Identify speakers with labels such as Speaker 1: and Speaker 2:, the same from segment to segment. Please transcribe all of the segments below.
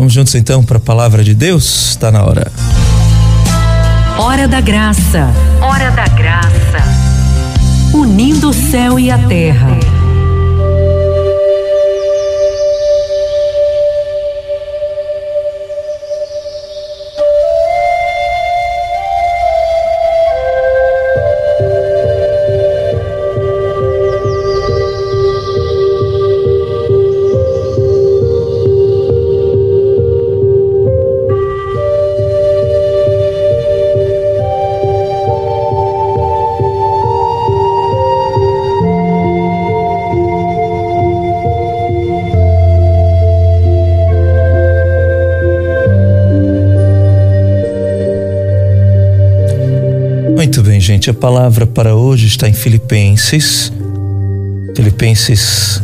Speaker 1: Vamos juntos então para a palavra de Deus? Está na hora.
Speaker 2: Hora da graça. Hora da graça. Unindo o céu e a terra.
Speaker 1: Gente. A palavra para hoje está em Filipenses. Filipenses,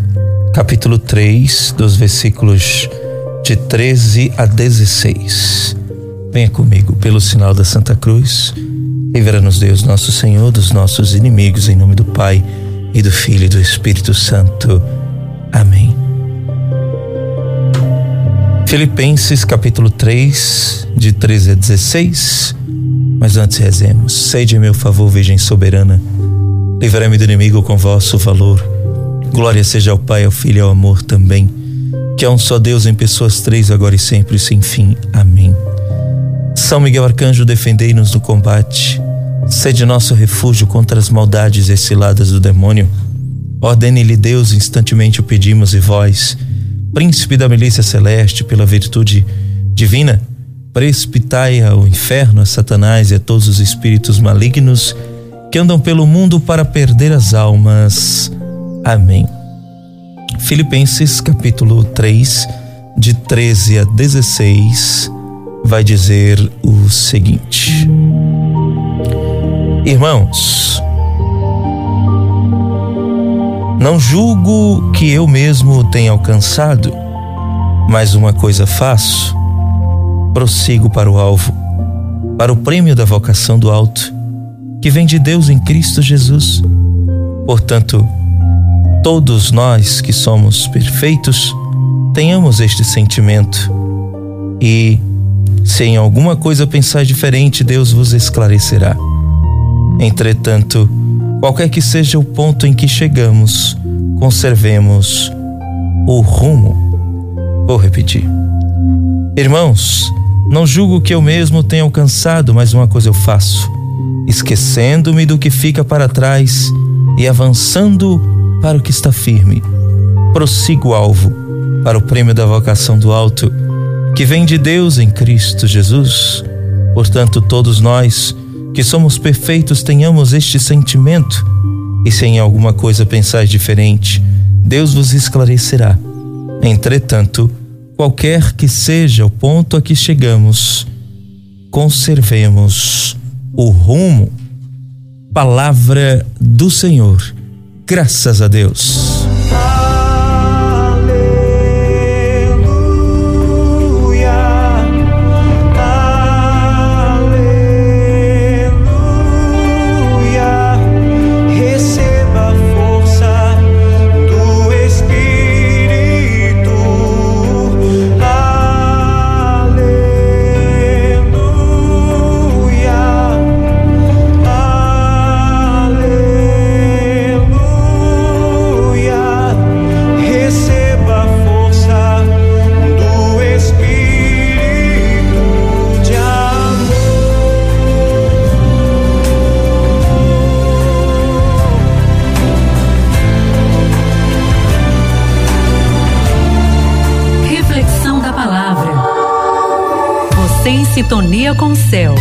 Speaker 1: capítulo 3, dos versículos de 13 a 16. Venha comigo pelo sinal da Santa Cruz. Livra-nos, Deus, nosso Senhor, dos nossos inimigos, em nome do Pai e do Filho e do Espírito Santo. Amém. Filipenses, capítulo 3, de 13 a 16 mas antes rezemos. Sede em meu favor, Virgem soberana. Livrai-me do inimigo com vosso valor. Glória seja ao Pai, ao Filho e ao amor também. Que há um só Deus em pessoas três, agora e sempre, sem fim. Amém. São Miguel Arcanjo, defendei-nos no combate. Sede nosso refúgio contra as maldades exiladas do demônio. Ordene-lhe Deus, instantemente o pedimos, e vós, príncipe da milícia celeste, pela virtude divina, precipitai ao inferno a Satanás e a todos os espíritos malignos que andam pelo mundo para perder as almas. Amém. Filipenses capítulo 3, de 13 a 16, vai dizer o seguinte: Irmãos, não julgo que eu mesmo tenha alcançado, mas uma coisa faço prossigo para o alvo, para o prêmio da vocação do alto, que vem de Deus em Cristo Jesus. Portanto, todos nós que somos perfeitos, tenhamos este sentimento e, se em alguma coisa pensar diferente, Deus vos esclarecerá. Entretanto, qualquer que seja o ponto em que chegamos, conservemos o rumo. Vou repetir. Irmãos, não julgo que eu mesmo tenha alcançado, mas uma coisa eu faço: esquecendo-me do que fica para trás e avançando para o que está firme. Prossigo o alvo para o prêmio da vocação do alto, que vem de Deus em Cristo Jesus. Portanto, todos nós que somos perfeitos tenhamos este sentimento, e se em alguma coisa pensais diferente, Deus vos esclarecerá. Entretanto, Qualquer que seja o ponto a que chegamos, conservemos o rumo. Palavra do Senhor. Graças a Deus.
Speaker 2: Sintonia com o céu.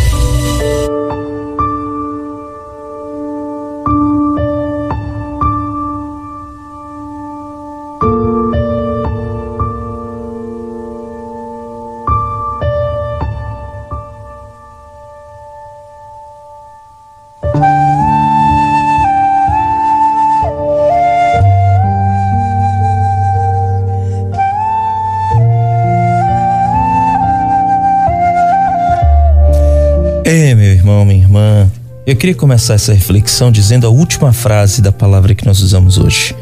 Speaker 1: Eu queria começar essa reflexão dizendo a última frase da palavra que nós usamos hoje.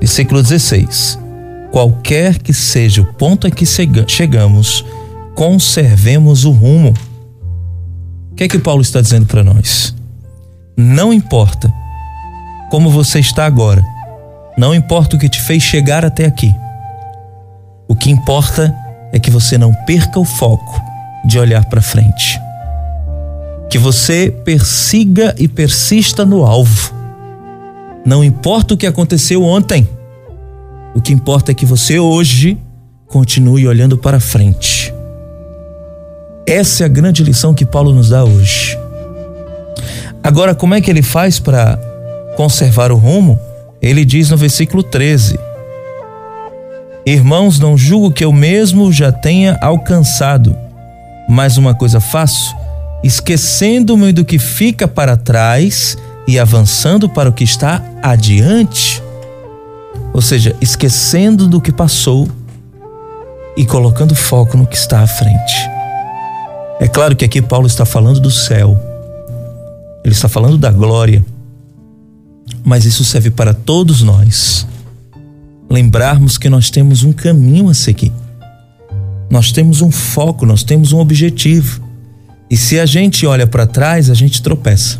Speaker 1: Versículo 16. qualquer que seja o ponto a que chegamos, conservemos o rumo. O que é que Paulo está dizendo para nós? Não importa como você está agora, não importa o que te fez chegar até aqui. O que importa é que você não perca o foco de olhar para frente. Que você persiga e persista no alvo. Não importa o que aconteceu ontem. O que importa é que você hoje continue olhando para frente. Essa é a grande lição que Paulo nos dá hoje. Agora, como é que ele faz para conservar o rumo? Ele diz no versículo 13: Irmãos, não julgo que eu mesmo já tenha alcançado, mas uma coisa faço, esquecendo-me do que fica para trás e avançando para o que está adiante. Ou seja, esquecendo do que passou e colocando foco no que está à frente. É claro que aqui Paulo está falando do céu, ele está falando da glória, mas isso serve para todos nós lembrarmos que nós temos um caminho a seguir. Nós temos um foco, nós temos um objetivo. E se a gente olha para trás, a gente tropeça.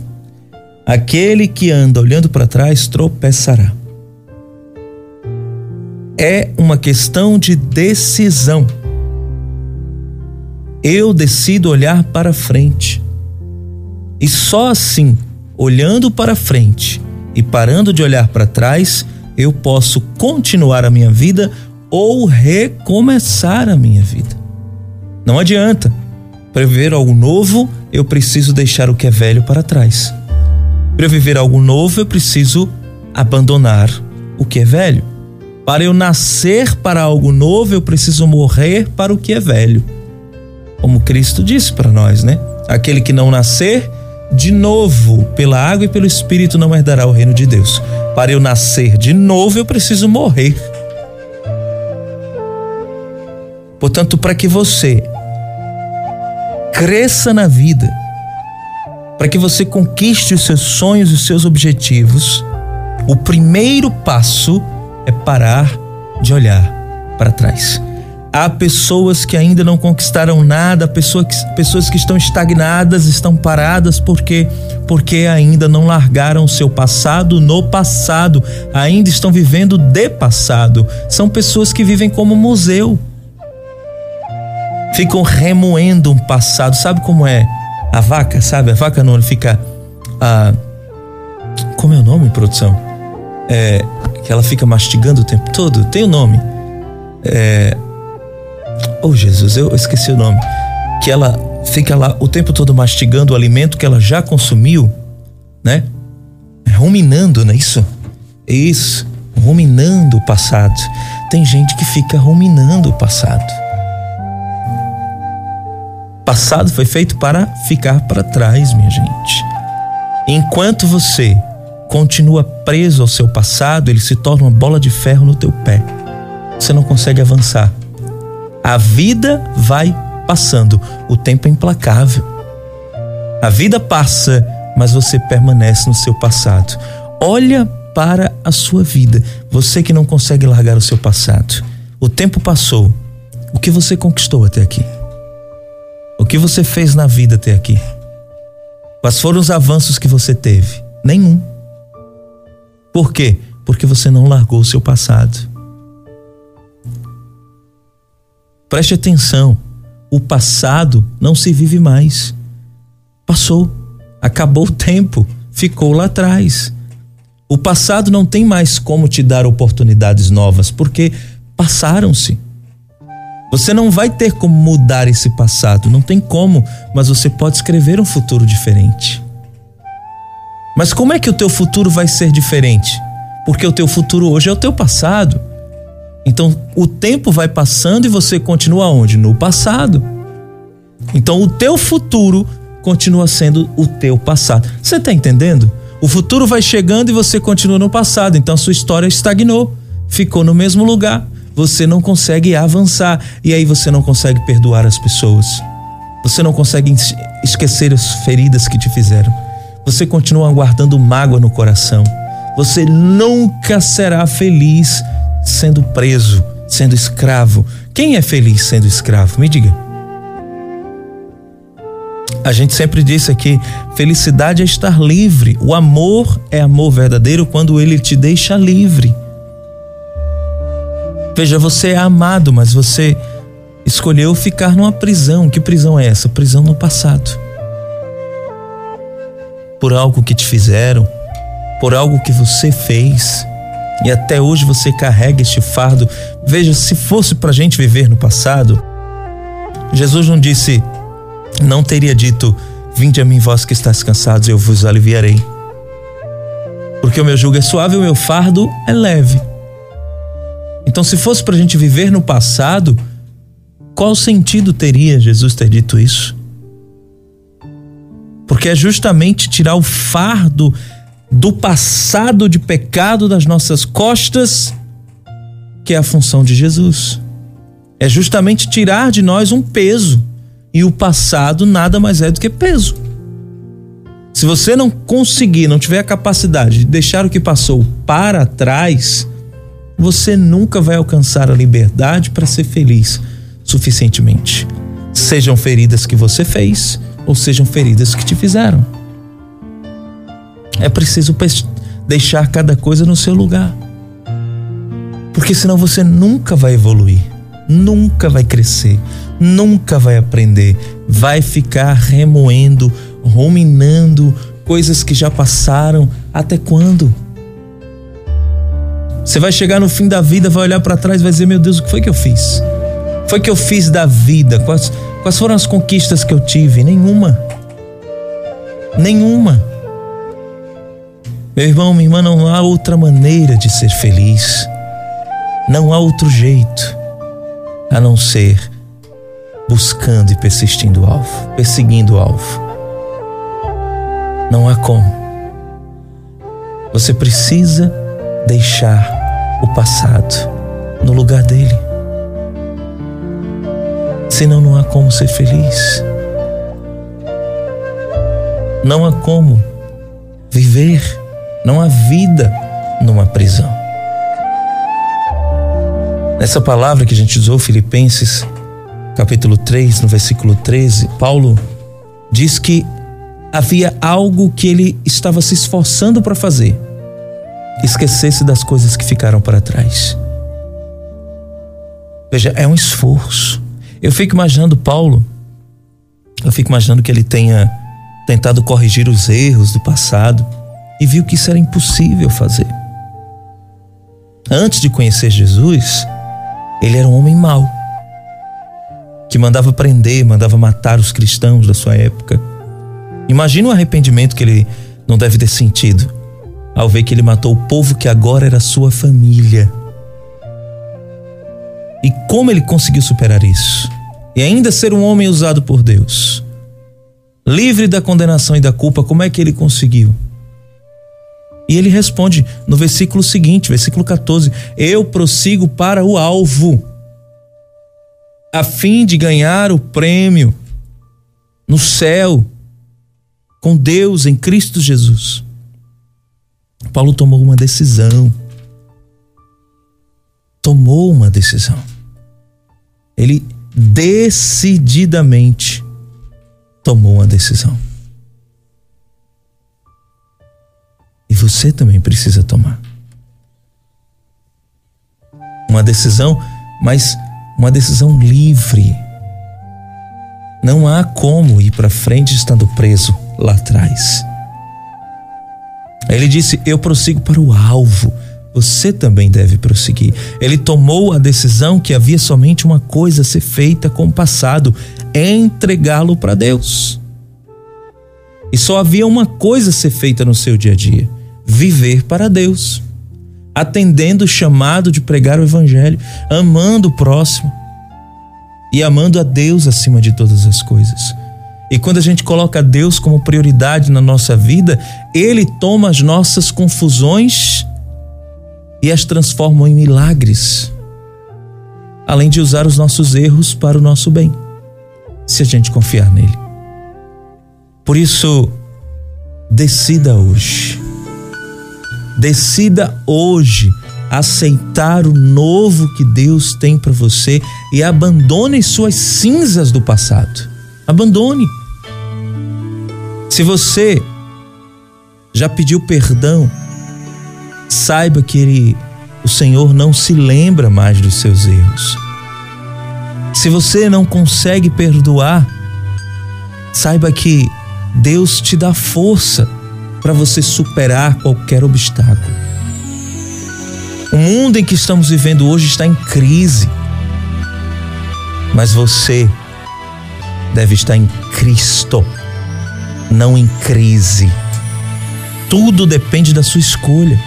Speaker 1: Aquele que anda olhando para trás tropeçará. É uma questão de decisão. Eu decido olhar para frente. E só assim, olhando para frente e parando de olhar para trás, eu posso continuar a minha vida ou recomeçar a minha vida. Não adianta. Para viver algo novo, eu preciso deixar o que é velho para trás. Para viver algo novo, eu preciso abandonar o que é velho. Para eu nascer para algo novo, eu preciso morrer para o que é velho. Como Cristo disse para nós, né? Aquele que não nascer de novo pela água e pelo Espírito não herdará o reino de Deus. Para eu nascer de novo, eu preciso morrer. Portanto, para que você cresça na vida, para que você conquiste os seus sonhos e os seus objetivos, o primeiro passo é parar de olhar para trás. Há pessoas que ainda não conquistaram nada, pessoas que, pessoas que estão estagnadas, estão paradas porque porque ainda não largaram o seu passado no passado, ainda estão vivendo de passado. São pessoas que vivem como museu. Ficam remoendo um passado. Sabe como é a vaca? Sabe? A vaca não fica. Ah, como é o nome, produção? É, que ela fica mastigando o tempo todo? Tem o um nome. É, Oh Jesus, eu esqueci o nome. Que ela fica lá o tempo todo mastigando o alimento que ela já consumiu, né? Ruminando, não é isso? Isso, ruminando o passado. Tem gente que fica ruminando o passado. Passado foi feito para ficar para trás, minha gente. Enquanto você continua preso ao seu passado, ele se torna uma bola de ferro no teu pé. Você não consegue avançar. A vida vai passando, o tempo é implacável. A vida passa, mas você permanece no seu passado. Olha para a sua vida, você que não consegue largar o seu passado. O tempo passou. O que você conquistou até aqui? O que você fez na vida até aqui? Quais foram os avanços que você teve? Nenhum. Por quê? Porque você não largou o seu passado. Preste atenção: o passado não se vive mais. Passou, acabou o tempo, ficou lá atrás. O passado não tem mais como te dar oportunidades novas, porque passaram-se. Você não vai ter como mudar esse passado, não tem como, mas você pode escrever um futuro diferente. Mas como é que o teu futuro vai ser diferente? Porque o teu futuro hoje é o teu passado. Então o tempo vai passando e você continua onde? No passado. Então o teu futuro continua sendo o teu passado. Você está entendendo? O futuro vai chegando e você continua no passado. Então a sua história estagnou, ficou no mesmo lugar. Você não consegue avançar e aí você não consegue perdoar as pessoas. Você não consegue esquecer as feridas que te fizeram. Você continua guardando mágoa no coração. Você nunca será feliz sendo preso, sendo escravo. Quem é feliz sendo escravo? Me diga. A gente sempre disse aqui: felicidade é estar livre. O amor é amor verdadeiro quando ele te deixa livre. Veja, você é amado, mas você escolheu ficar numa prisão. Que prisão é essa? Prisão no passado. Por algo que te fizeram, por algo que você fez. E até hoje você carrega este fardo. Veja, se fosse para a gente viver no passado, Jesus não disse, não teria dito: Vinde a mim, vós que estáis cansados, eu vos aliviarei. Porque o meu jugo é suave e o meu fardo é leve. Então, se fosse para a gente viver no passado, qual sentido teria Jesus ter dito isso? Porque é justamente tirar o fardo do passado de pecado das nossas costas que é a função de Jesus. É justamente tirar de nós um peso. E o passado nada mais é do que peso. Se você não conseguir, não tiver a capacidade de deixar o que passou para trás, você nunca vai alcançar a liberdade para ser feliz suficientemente. Sejam feridas que você fez ou sejam feridas que te fizeram. É preciso deixar cada coisa no seu lugar. Porque senão você nunca vai evoluir, nunca vai crescer, nunca vai aprender, vai ficar remoendo, ruminando coisas que já passaram. Até quando? Você vai chegar no fim da vida, vai olhar para trás vai dizer: Meu Deus, o que foi que eu fiz? Foi que eu fiz da vida? Quais, quais foram as conquistas que eu tive? Nenhuma. Nenhuma. Meu irmão, minha irmã, não há outra maneira de ser feliz. Não há outro jeito a não ser buscando e persistindo o alvo, perseguindo o alvo. Não há como. Você precisa deixar o passado no lugar dele. Senão não há como ser feliz. Não há como viver, não há vida numa prisão. Nessa palavra que a gente usou, Filipenses, capítulo 3, no versículo 13, Paulo diz que havia algo que ele estava se esforçando para fazer esquecesse das coisas que ficaram para trás. Veja, é um esforço. Eu fico imaginando Paulo, eu fico imaginando que ele tenha tentado corrigir os erros do passado e viu que isso era impossível fazer. Antes de conhecer Jesus, ele era um homem mau, que mandava prender, mandava matar os cristãos da sua época. Imagina o arrependimento que ele não deve ter sentido ao ver que ele matou o povo que agora era sua família. E como ele conseguiu superar isso? E ainda ser um homem usado por Deus, livre da condenação e da culpa, como é que ele conseguiu? E ele responde no versículo seguinte, versículo 14: Eu prossigo para o alvo, a fim de ganhar o prêmio no céu, com Deus em Cristo Jesus. Paulo tomou uma decisão. Tomou uma decisão. Ele decididamente tomou uma decisão. E você também precisa tomar. Uma decisão, mas uma decisão livre. Não há como ir para frente estando preso lá atrás. Ele disse: Eu prossigo para o alvo. Você também deve prosseguir. Ele tomou a decisão que havia somente uma coisa a ser feita com o passado: entregá-lo para Deus. E só havia uma coisa a ser feita no seu dia a dia: viver para Deus, atendendo o chamado de pregar o Evangelho, amando o próximo e amando a Deus acima de todas as coisas. E quando a gente coloca Deus como prioridade na nossa vida, Ele toma as nossas confusões e as transforma em milagres, além de usar os nossos erros para o nosso bem, se a gente confiar nele. Por isso, decida hoje. Decida hoje aceitar o novo que Deus tem para você e abandone suas cinzas do passado. Abandone. Se você já pediu perdão, saiba que ele, o Senhor não se lembra mais dos seus erros. Se você não consegue perdoar, saiba que Deus te dá força para você superar qualquer obstáculo. O mundo em que estamos vivendo hoje está em crise, mas você deve estar em Cristo, não em crise. Tudo depende da sua escolha.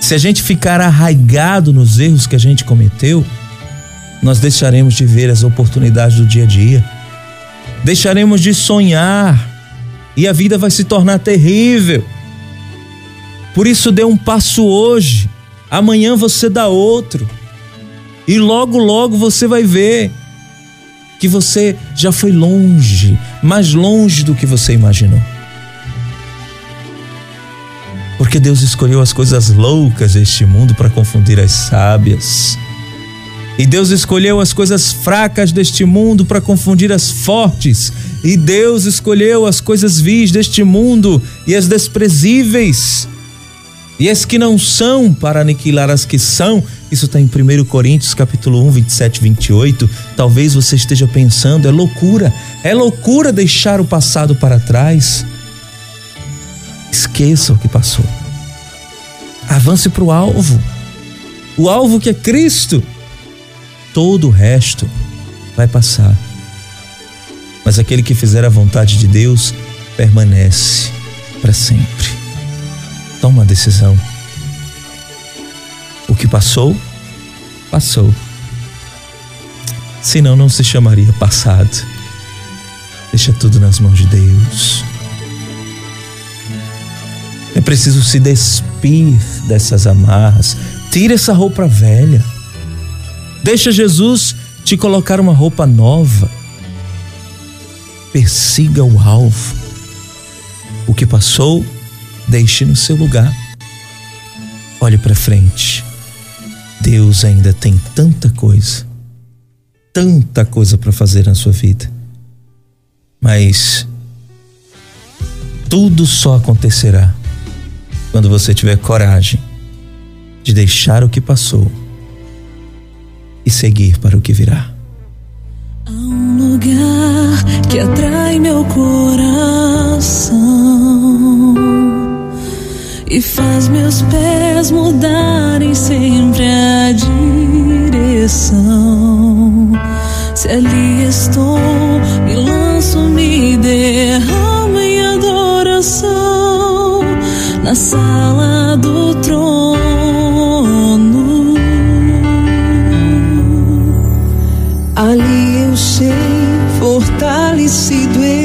Speaker 1: Se a gente ficar arraigado nos erros que a gente cometeu, nós deixaremos de ver as oportunidades do dia a dia, deixaremos de sonhar e a vida vai se tornar terrível. Por isso, dê um passo hoje, amanhã você dá outro, e logo, logo você vai ver que você já foi longe, mais longe do que você imaginou. Porque Deus escolheu as coisas loucas deste mundo para confundir as sábias. E Deus escolheu as coisas fracas deste mundo para confundir as fortes. E Deus escolheu as coisas vis deste mundo e as desprezíveis. E as que não são para aniquilar as que são. Isso está em 1 Coríntios capítulo 1, 27 e 28. Talvez você esteja pensando, é loucura. É loucura deixar o passado para trás. Esqueça o que passou. Avance para o alvo. O alvo que é Cristo todo o resto vai passar. Mas aquele que fizer a vontade de Deus permanece para sempre. Toma uma decisão. Passou, passou. Senão não se chamaria passado. Deixa tudo nas mãos de Deus. É preciso se despir dessas amarras. Tira essa roupa velha Deixa Jesus te colocar uma roupa nova. Persiga o alvo. O que passou, deixe no seu lugar. Olhe para frente. Deus ainda tem tanta coisa, tanta coisa para fazer na sua vida. Mas tudo só acontecerá quando você tiver coragem de deixar o que passou e seguir para o que virá.
Speaker 3: Há um lugar que atrai meu coração e faz meus pés mudarem sempre a direção. Se ali estou, me lanço, me derramo em adoração na sala do trono. Ali eu sei, fortalecido estou.